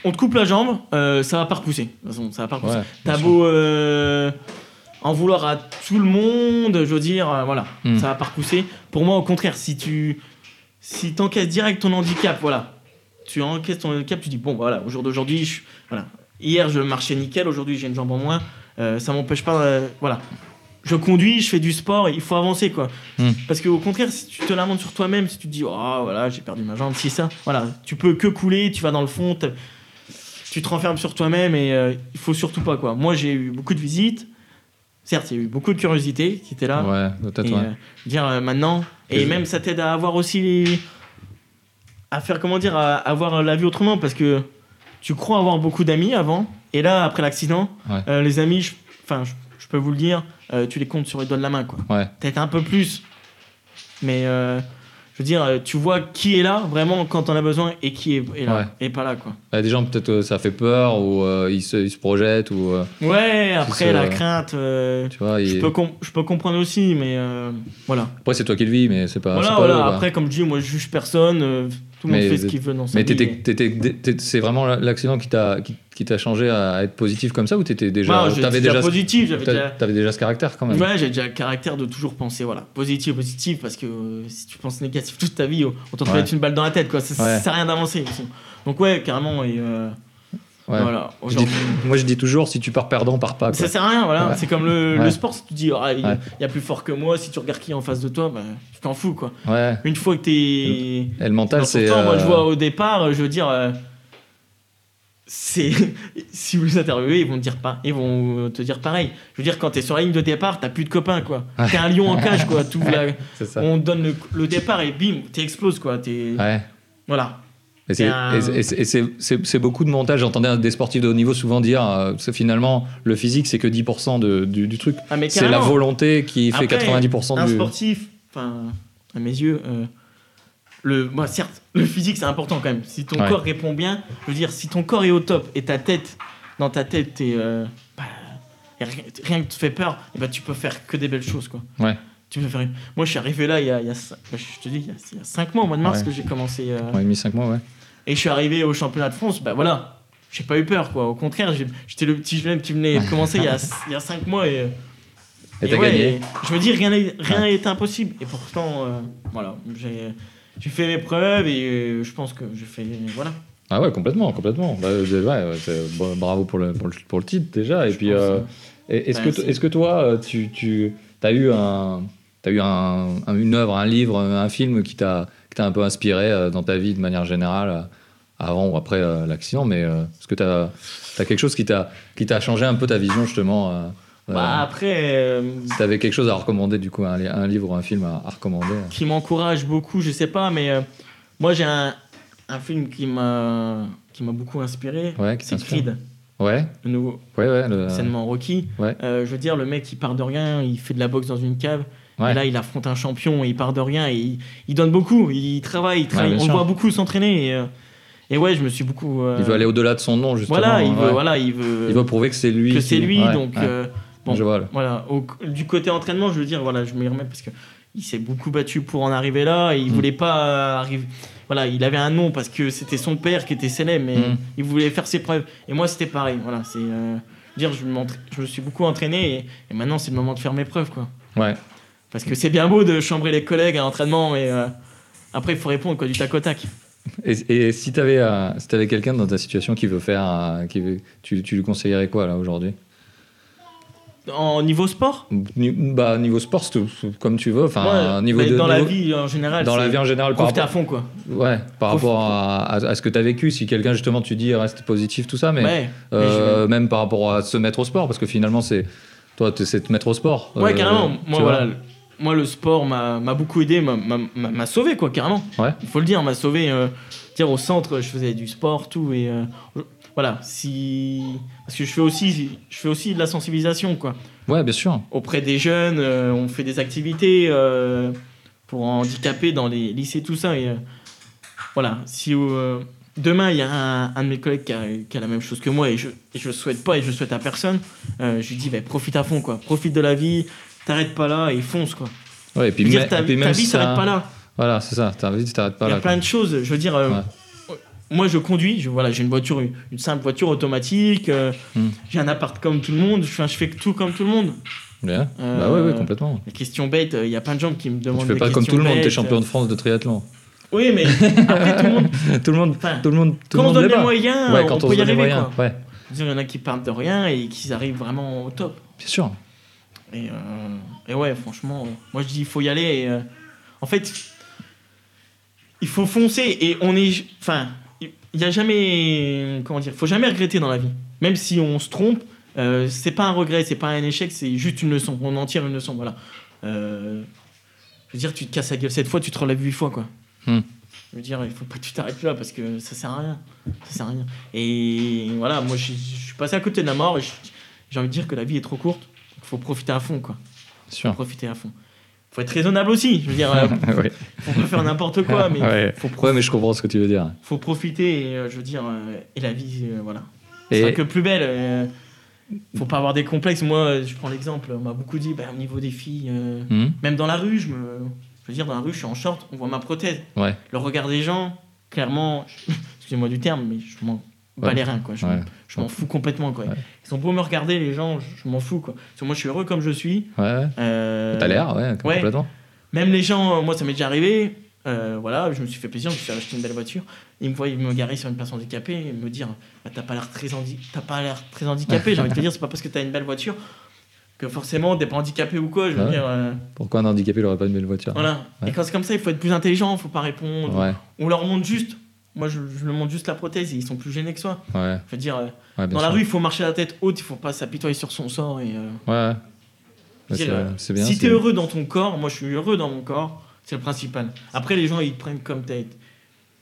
On te coupe la jambe, euh, ça va pas repousser. De toute façon, ça va pas repousser. Ouais, T'as beau euh, en vouloir à tout le monde, je veux dire, euh, voilà, Hmm. ça va pas repousser. Pour moi, au contraire, si tu si t'encaisses direct ton handicap, voilà, tu encaisses ton handicap, tu dis bon, voilà, au jour d'aujourd'hui, je- voilà, hier je marchais nickel, aujourd'hui j'ai une jambe en moins, euh, ça m'empêche pas, euh, voilà. Je conduis, je fais du sport, il faut avancer quoi. Hmm. Parce qu'au contraire, si tu te lamentes sur toi-même, si tu te dis oh voilà, j'ai perdu ma jambe, si ça, voilà, tu peux que couler, tu vas dans le fond, tu te renfermes sur toi-même et euh, il faut surtout pas quoi. Moi j'ai eu beaucoup de visites, certes il y a eu beaucoup de curiosité qui était là, Ouais, et, euh, dire euh, maintenant, et Et- même ça t'aide à avoir aussi les... à faire comment dire, à avoir la vie autrement parce que tu crois avoir beaucoup d'amis avant et là après l'accident, Ouais. euh, les amis, je- enfin je, je peux vous le dire, euh, tu les comptes sur les doigts de la main quoi Ouais. peut-être un peu plus. Mais euh, je veux dire, euh, tu vois qui est là vraiment quand on a besoin et qui est, est là Ouais. et pas là quoi. Bah, des gens, peut-être, euh, ça fait peur ou euh, ils, se, ils se projettent ou. euh, Ouais, après la euh, crainte, euh, tu vois, je peux, com- je peux comprendre aussi, mais euh, voilà. Après, c'est toi qui le vis, mais c'est pas. voilà, pas voilà. eux. Après, comme je dis, moi je juge personne, euh, tout le monde Mais- fait ce qu'il veut dans sa Mais vie. c'est vraiment l'accident qui t'a qui, qui t'a changé à être positif comme ça ou t'étais déjà. Déjà positif, j'avais déjà... t'avais déjà ce caractère quand même. Ouais, j'ai déjà le caractère de toujours penser, voilà, positif, positif, parce que euh, si tu penses négatif toute ta vie, autant te Ouais. mettre une balle dans la tête, quoi. Ça, ça Ouais. sert à rien d'avancer. Donc, ouais, carrément, et euh, Ouais. voilà. Je dis- Aujourd'hui, moi, je dis toujours, si tu pars perdant, pars pas. quoi. ça sert à rien, voilà. Ouais. C'est comme le, Ouais. le sport, si tu dis, ah, il y a plus fort que moi, si tu regardes qui est en face de toi, bah, tu t'en fous, quoi. Une fois que t'es. Et le mental, c'est. temps, moi, euh, je vois au départ, je veux dire. euh, c'est si vous les interviewez ils vont te dire pas ils vont te dire pareil je veux dire quand t'es sur la ligne de départ t'as plus de copains quoi t'es un lion en cage quoi tout la- on te donne le, le départ et bim t'exploses quoi t'es Ouais. voilà Et c'est- un- beaucoup de montage. J'entendais des sportifs de haut niveau souvent dire euh, finalement le physique, c'est que 10% de- du, du truc. ah C'est la volonté qui fait Après, 90% un du. sportif enfin à mes yeux euh, le moi certes le physique c'est important quand même si ton Ouais. corps répond bien je veux dire si ton corps est au top et ta tête dans ta tête t'es euh, bah, rien, rien que te fait peur et bah tu peux faire que des belles choses quoi Ouais. Tu peux faire moi je suis arrivé là il y a, il y a cin- bah, je te dis il y a, il y a cinq mois au mois de mars Ouais. que j'ai commencé euh, Ouais, mis 5 mois, ouais. et je suis arrivé au championnat de France bah voilà j'ai pas eu peur quoi au contraire j'ai- j'étais le petit jeune qui venait de commencer il y a, il y mois et Et t'as ouais, gagné. et Je me dis, rien n'est rien n'est impossible. Et pourtant, euh, voilà, j'ai j'ai fait mes preuves et euh, je pense que j'ai fait. Voilà. Ah ouais, complètement, complètement. Bah, euh, ouais, bravo pour le, pour, le, pour le titre déjà. Et Je puis, euh, hein. et- est-ce que, est-ce que toi, tu, tu as eu, un, as eu un, un- une œuvre, un livre, un film qui t'a un peu inspiré euh, dans ta vie de manière générale, euh, avant ou après euh, l'accident Mais euh, est-ce que tu as, quelque chose qui t'a changé un peu ta vision justement euh, Bah, après, Si t'avais quelque chose à recommander, du coup, un, li- un livre ou un film à, à recommander. qui m'encourage beaucoup, je sais pas, mais moi j'ai un, un film qui m'a beaucoup inspiré. Ouais, qui C'est. Creed, Ouais, le nouveau ouais, ouais. Le, Rocky. ouais. Je veux dire, le mec il part de rien, il fait de la boxe dans une cave. Ouais. Et là, il affronte un champion, et il part de rien, et il, il donne beaucoup, il travaille, il travaille. bien on le voit beaucoup s'entraîner. Et, euh, et ouais, je me suis beaucoup. euh, Il veut aller au-delà de son nom, justement. Voilà, il veut, ouais. voilà, il veut, Il veut prouver que c'est lui. que c'est lui. ouais, donc, ouais. euh, bon. Je vois. là. voilà. Au- du côté entraînement, je veux dire, voilà, je m'y remets parce que il s'est beaucoup battu pour en arriver là. Et il Mm. voulait pas arriver. Voilà, il avait un nom parce que c'était son père qui était célèbre, mais Mm. il voulait faire ses preuves. Et moi, c'était pareil. Voilà, c'est euh, dire, je me suis beaucoup entraîné et, et maintenant c'est le moment de faire mes preuves, quoi. Ouais. Parce que c'est bien beau de chambrer les collègues à l'entraînement, mais euh, après il faut répondre quoi, du tac au tac. Et, et si t'avais euh, si t'avais quelqu'un dans ta situation qui veut faire, qui veut, tu, tu lui conseillerais quoi là aujourd'hui? En niveau sport, Ni- Bah niveau sport, comme tu veux. Enfin, Ouais, niveau mais de dans la vie en général, Dans la vie en général, par profiter à rapport, fond, quoi. ouais, par Profite. rapport à, à- à ce que tu as vécu, si quelqu'un justement tu dis reste positif, tout ça, mais ouais. euh, même par rapport à se mettre au sport, parce que finalement c'est toi, c'est te mettre au sport. Ouais, Euh, carrément. tu Moi, voilà, moi, le sport m'a beaucoup aidé, m'a- sauvé, quoi, carrément. Ouais. Il faut le dire, m'a sauvé. euh, dire au centre, je faisais du sport, tout, et euh, voilà. Si parce que je fais aussi, je fais aussi de la sensibilisation, quoi, Ouais, bien sûr. auprès des jeunes. euh, on fait des activités pour handicapés dans les lycées, tout ça, et voilà. Si demain il y a un, un de mes collègues qui a, qui a la même chose que moi et je et je le souhaite pas et je le souhaite à personne, je lui dis bah, profite à fond, quoi. Profite de la vie. T'arrêtes pas là et fonce quoi. Ouais, et puis, dire, ta, et puis ta même vie si ça- s'arrête pas là. Voilà, c'est ça. Ta vie, tu t'arrêtes pas Il y a là. plein quoi. de choses. Je veux dire, euh, moi je conduis. Je, voilà, j'ai une voiture, une, une simple voiture automatique. euh, Hmm. J'ai un appart comme tout le monde. Je, fais- je fais tout comme tout le monde. Bien. Euh, Bah ouais, ouais, complètement. Les questions bêtes, euh, il y a plein de gens qui me demandent. Tu fais des pas comme tout le monde, t'es champion de France de triathlon. Oui, mais après tout le monde. tout le monde, tout le monde, tout quand le on monde donne l'est les moyens, Ouais, on quand on, peut y donne arriver. moyens. quoi. Ouais, Il y en a qui partent de rien et qui arrivent vraiment au top. bien sûr. Et, euh, et ouais, franchement, euh, moi je dis il faut y aller. Et, euh, en fait, il faut foncer et on est. Enfin, il n'y a jamais. Comment dire Il faut jamais regretter dans la vie. Même si on se trompe, euh, c'est pas un regret, c'est pas un échec, c'est juste une leçon. On en tire une leçon, voilà. Euh, je veux dire, tu te casses la gueule cette fois, tu te relèves huit fois, quoi. Hmm. Je veux dire, il faut pas que tu t'arrêtes là parce que ça sert à rien. Ça sert à rien. Et voilà, moi je, suis passé à côté de la mort et j'ai envie de dire que la vie est trop courte. Il faut profiter à fond, quoi Bien sûr. profiter à fond. faut être raisonnable aussi. Je veux dire, euh, ouais. faut pas faire n'importe quoi, mais ouais. faut, Ouais, mais je comprends ce que tu veux dire. faut profiter. Et, euh, je veux dire, euh, et la vie, euh, voilà. Et- C'est que plus belle. euh, faut pas avoir des complexes. Moi, je prends l'exemple. On m'a beaucoup dit, bah, au niveau des filles, euh, Hmm même dans la rue, je me, je veux dire, dans la rue, je suis en short, on voit ma prothèse. Ouais. Le regard des gens, clairement, excusez-moi du terme, mais je m'en Ouais. les reins, quoi. Je, Ouais. je m'en fous complètement, quoi. Ils ont beau me regarder, les gens, je, m'en fous, quoi. Parce que moi, je suis heureux comme je suis. Ouais. Euh, T'as l'air, ouais, complètement. Même les gens, euh, moi, ça m'est déjà arrivé. euh, voilà, je me suis fait plaisir, je me suis acheté une belle voiture. Ils me voient me garer sur une personne handicapée et me dire bah, T'as pas l'air très, handi- pas très handicapé. J'ai envie de te dire, c'est pas parce que t'as une belle voiture que forcément t'es pas handicapé ou quoi. Je veux Ouais. dire, euh, Pourquoi un handicapé n'aurait pas une belle voiture voilà. Ouais. Et quand c'est comme ça, il faut être plus intelligent, faut pas répondre. Ouais, On leur montre juste. Moi, je, je leur montre juste la prothèse et ils sont plus gênés que soi. ouais, Je veux dire, euh, ouais, dans la rue, il faut marcher la tête haute, il faut pas s'apitoyer sur son sort. Et, euh, Ouais, Ouais, dire, euh, bien. si t'es heureux dans ton corps, moi je suis heureux dans mon corps, c'est le principal. Après, les gens ils te prennent comme t'es.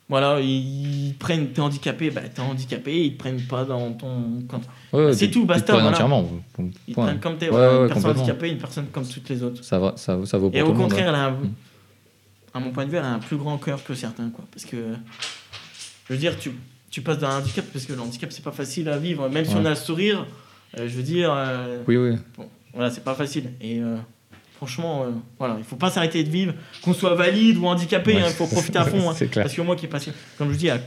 Voilà, ils ils te prennent, t'es handicapé, bah t'es handicapé, ils te prennent pas dans ton. Ouais, c'est tout, tu te basta, prends voilà. entièrement. Ils te prennent comme t'es, une personne handicapée, une personne comme toutes les autres. Ça, va, ça, ça vaut pour Et tout au le monde. contraire, elle a, Mm. à mon point de vue, elle a un plus grand cœur que certains, quoi. Parce que, je veux dire, tu, tu passes d'un handicap, parce que le handicap c'est pas facile à vivre, même si Ouais. on a le sourire, euh, je veux dire. euh, Oui, oui. Bon, voilà, c'est pas facile. Et euh, franchement, voilà, il faut pas s'arrêter de vivre, qu'on soit valide ou handicapé, Ouais. hein, il faut profiter à fond. hein. C'est clair. Parce que moi qui est passé, comme je dis, à,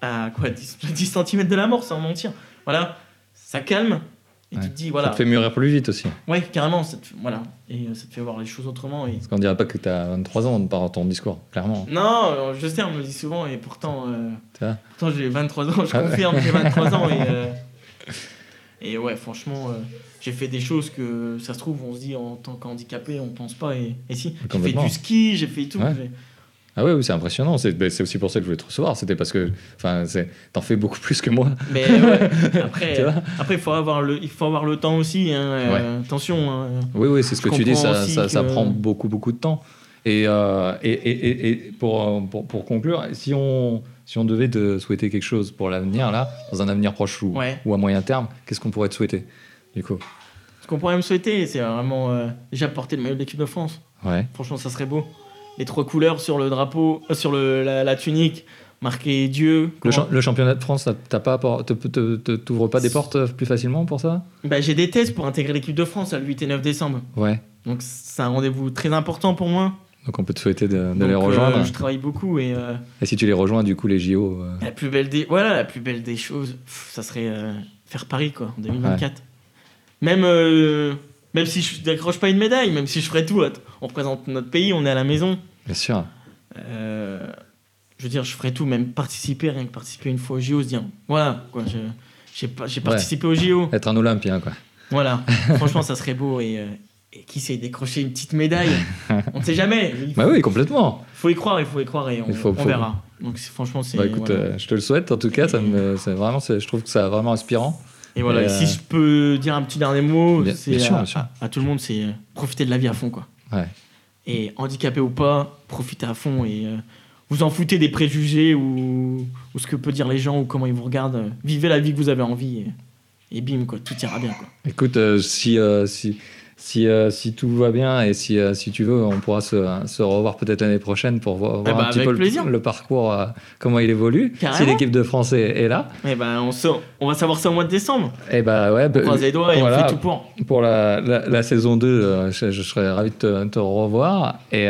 à quoi, 10, 10 cm de la mort, sans mentir, voilà, ça calme. Et Ouais. tu te dis, Ça te fait mûrir plus vite aussi. ouais, carrément, ça te, voilà, et euh, ça te fait voir les choses autrement. Et... Parce qu'on dirait pas que t'as 23 ans par ton discours, clairement. Non, euh, je sais, on me le dit souvent, et pourtant, euh, Tu pourtant j'ai 23 ans, je Ah ouais. confirme, j'ai 23 ans, et, euh, et ouais, franchement, euh, j'ai fait des choses que ça se trouve, on se dit en tant qu'handicapé, on pense pas, et, et si, j'ai fait du ski, j'ai fait tout. Ouais. Ah ouais, oui, c'est impressionnant. C'est ben, aussi pour ça que je voulais te recevoir. C'était parce que t'en fais beaucoup plus que moi. Mais ouais, après, faut avoir le, il faut avoir le temps aussi. Hein, euh, attention. hein. Oui, oui, c'est ce que tu dis. Ça, ça, prend beaucoup, beaucoup de temps. Et, euh, et, et, et- pour, euh, pour, pour conclure, si on, si on devait te souhaiter quelque chose pour l'avenir, là, dans un avenir proche ou, Ouais. ou à moyen terme, qu'est-ce qu'on pourrait te souhaiter du coup? Ce qu'on pourrait me souhaiter, c'est vraiment déjà porter le maillot de l'équipe de France. Ouais. Franchement, ça serait beau. Les trois couleurs sur le drapeau, euh, sur le, la, la tunique, marqué Dieu. Le, championnat de France, t'as pas, t'ouvres pas des portes euh, plus facilement pour ça? Bah, J'ai des tests pour intégrer l'équipe de France le 8 et 9 décembre. Ouais. Donc c'est un rendez-vous très important pour moi. Donc on peut te souhaiter de, de Donc, les euh, rejoindre. je travaille beaucoup et euh, Et si tu les rejoins, du coup, les JO. la plus belle des voilà la plus belle des choses, pff, ça serait faire Paris quoi en 2024. Même même si je décroche pas une médaille, même si je ferais tout, on représente notre pays, on est à la maison. Bien sûr. Euh, je veux dire, je ferais tout, même participer, rien que participer une fois aux JO, se dire voilà quoi, j'ai Ouais. participé aux JO. Être un Olympien, quoi. Voilà, franchement ça serait beau et, euh, et qui sait décrocher une petite médaille, on ne sait jamais. Il Bah oui, complètement. faut y croire, il faut y croire et on, Il faut- on faut- verra. Donc franchement c'est Bah écoute, voilà. euh, je te le souhaite en tout cas. Ça me, vraiment, je trouve que c'est vraiment inspirant. Et voilà, Et, si euh, je peux dire un petit dernier mot, c'est sûr, à, tout le monde, c'est euh, profiter de la vie à fond, quoi. Ouais. Et handicapé ou pas, profitez à fond et euh, vous en foutez des préjugés ou, ou ce que peuvent dire les gens ou comment ils vous regardent. euh, Vivez la vie que vous avez envie et, et bim, quoi, tout ira bien, quoi. Écoute, euh, si, euh, si, si, euh, si tout va bien et si, euh, si tu veux, on pourra se, se revoir peut-être l'année prochaine pour voir, voir bah, un petit avec peu le, parcours, euh, comment il évolue. Carrément. Si l'équipe de France est, est là, Et ben, on, sort- on va savoir ça au mois de décembre. et bah ouais, On bah, croise les doigts et voilà. on fait tout pour. pour la, la, la saison 2, euh, je, je serais ravi de te, te revoir. Et,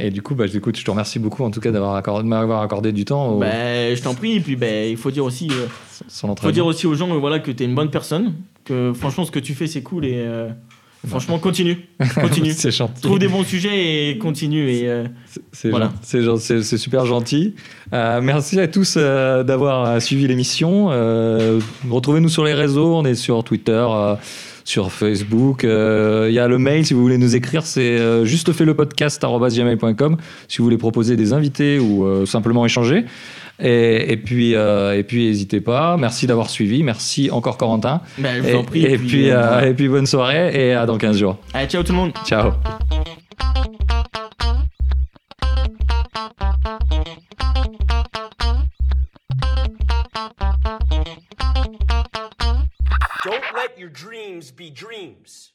et du coup, bah, écoute, je te remercie beaucoup en tout cas d'avoir accordé, m'avoir accordé du temps au, Ben, je t'en prie, et puis ben, il faut dire aussi. faut dire aussi aux gens voilà, que tu es une bonne personne, que franchement ce que tu fais c'est cool et franchement continue. Continue. c'est gentil. Trouve des bons sujets et continue. Et, euh, C'est- Voilà. c'est super gentil. Euh, merci à tous euh, d'avoir euh, suivi l'émission. Retrouvez-nous sur les réseaux. On est sur Twitter, sur Facebook. Il y a le mail si vous voulez nous écrire. C'est juste fait le podcast si vous voulez proposer des invités ou simplement échanger. Et, et puis, euh, et puis, n'hésitez pas. Merci d'avoir suivi. Merci encore Corentin. ben, je vous Et, en prie. et puis, euh, et puis, bonne soirée et à dans 15 jours. Allez, ciao tout le monde. Ciao. Don't let your dreams be dreams.